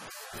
you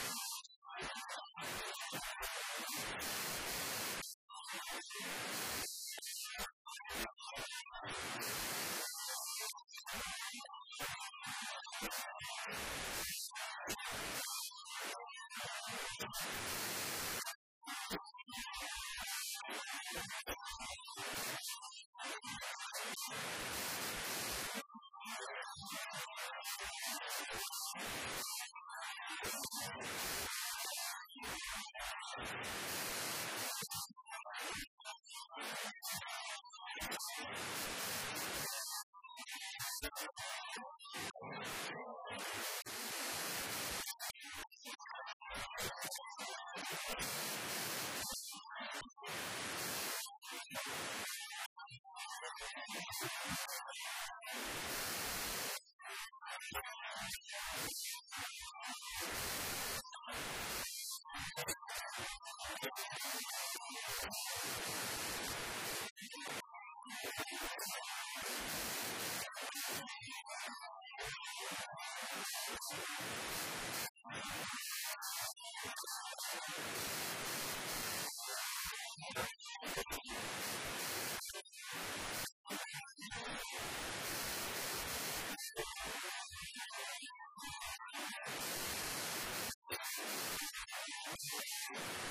you あ! Thank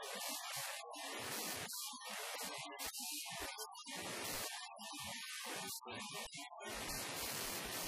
Thank you.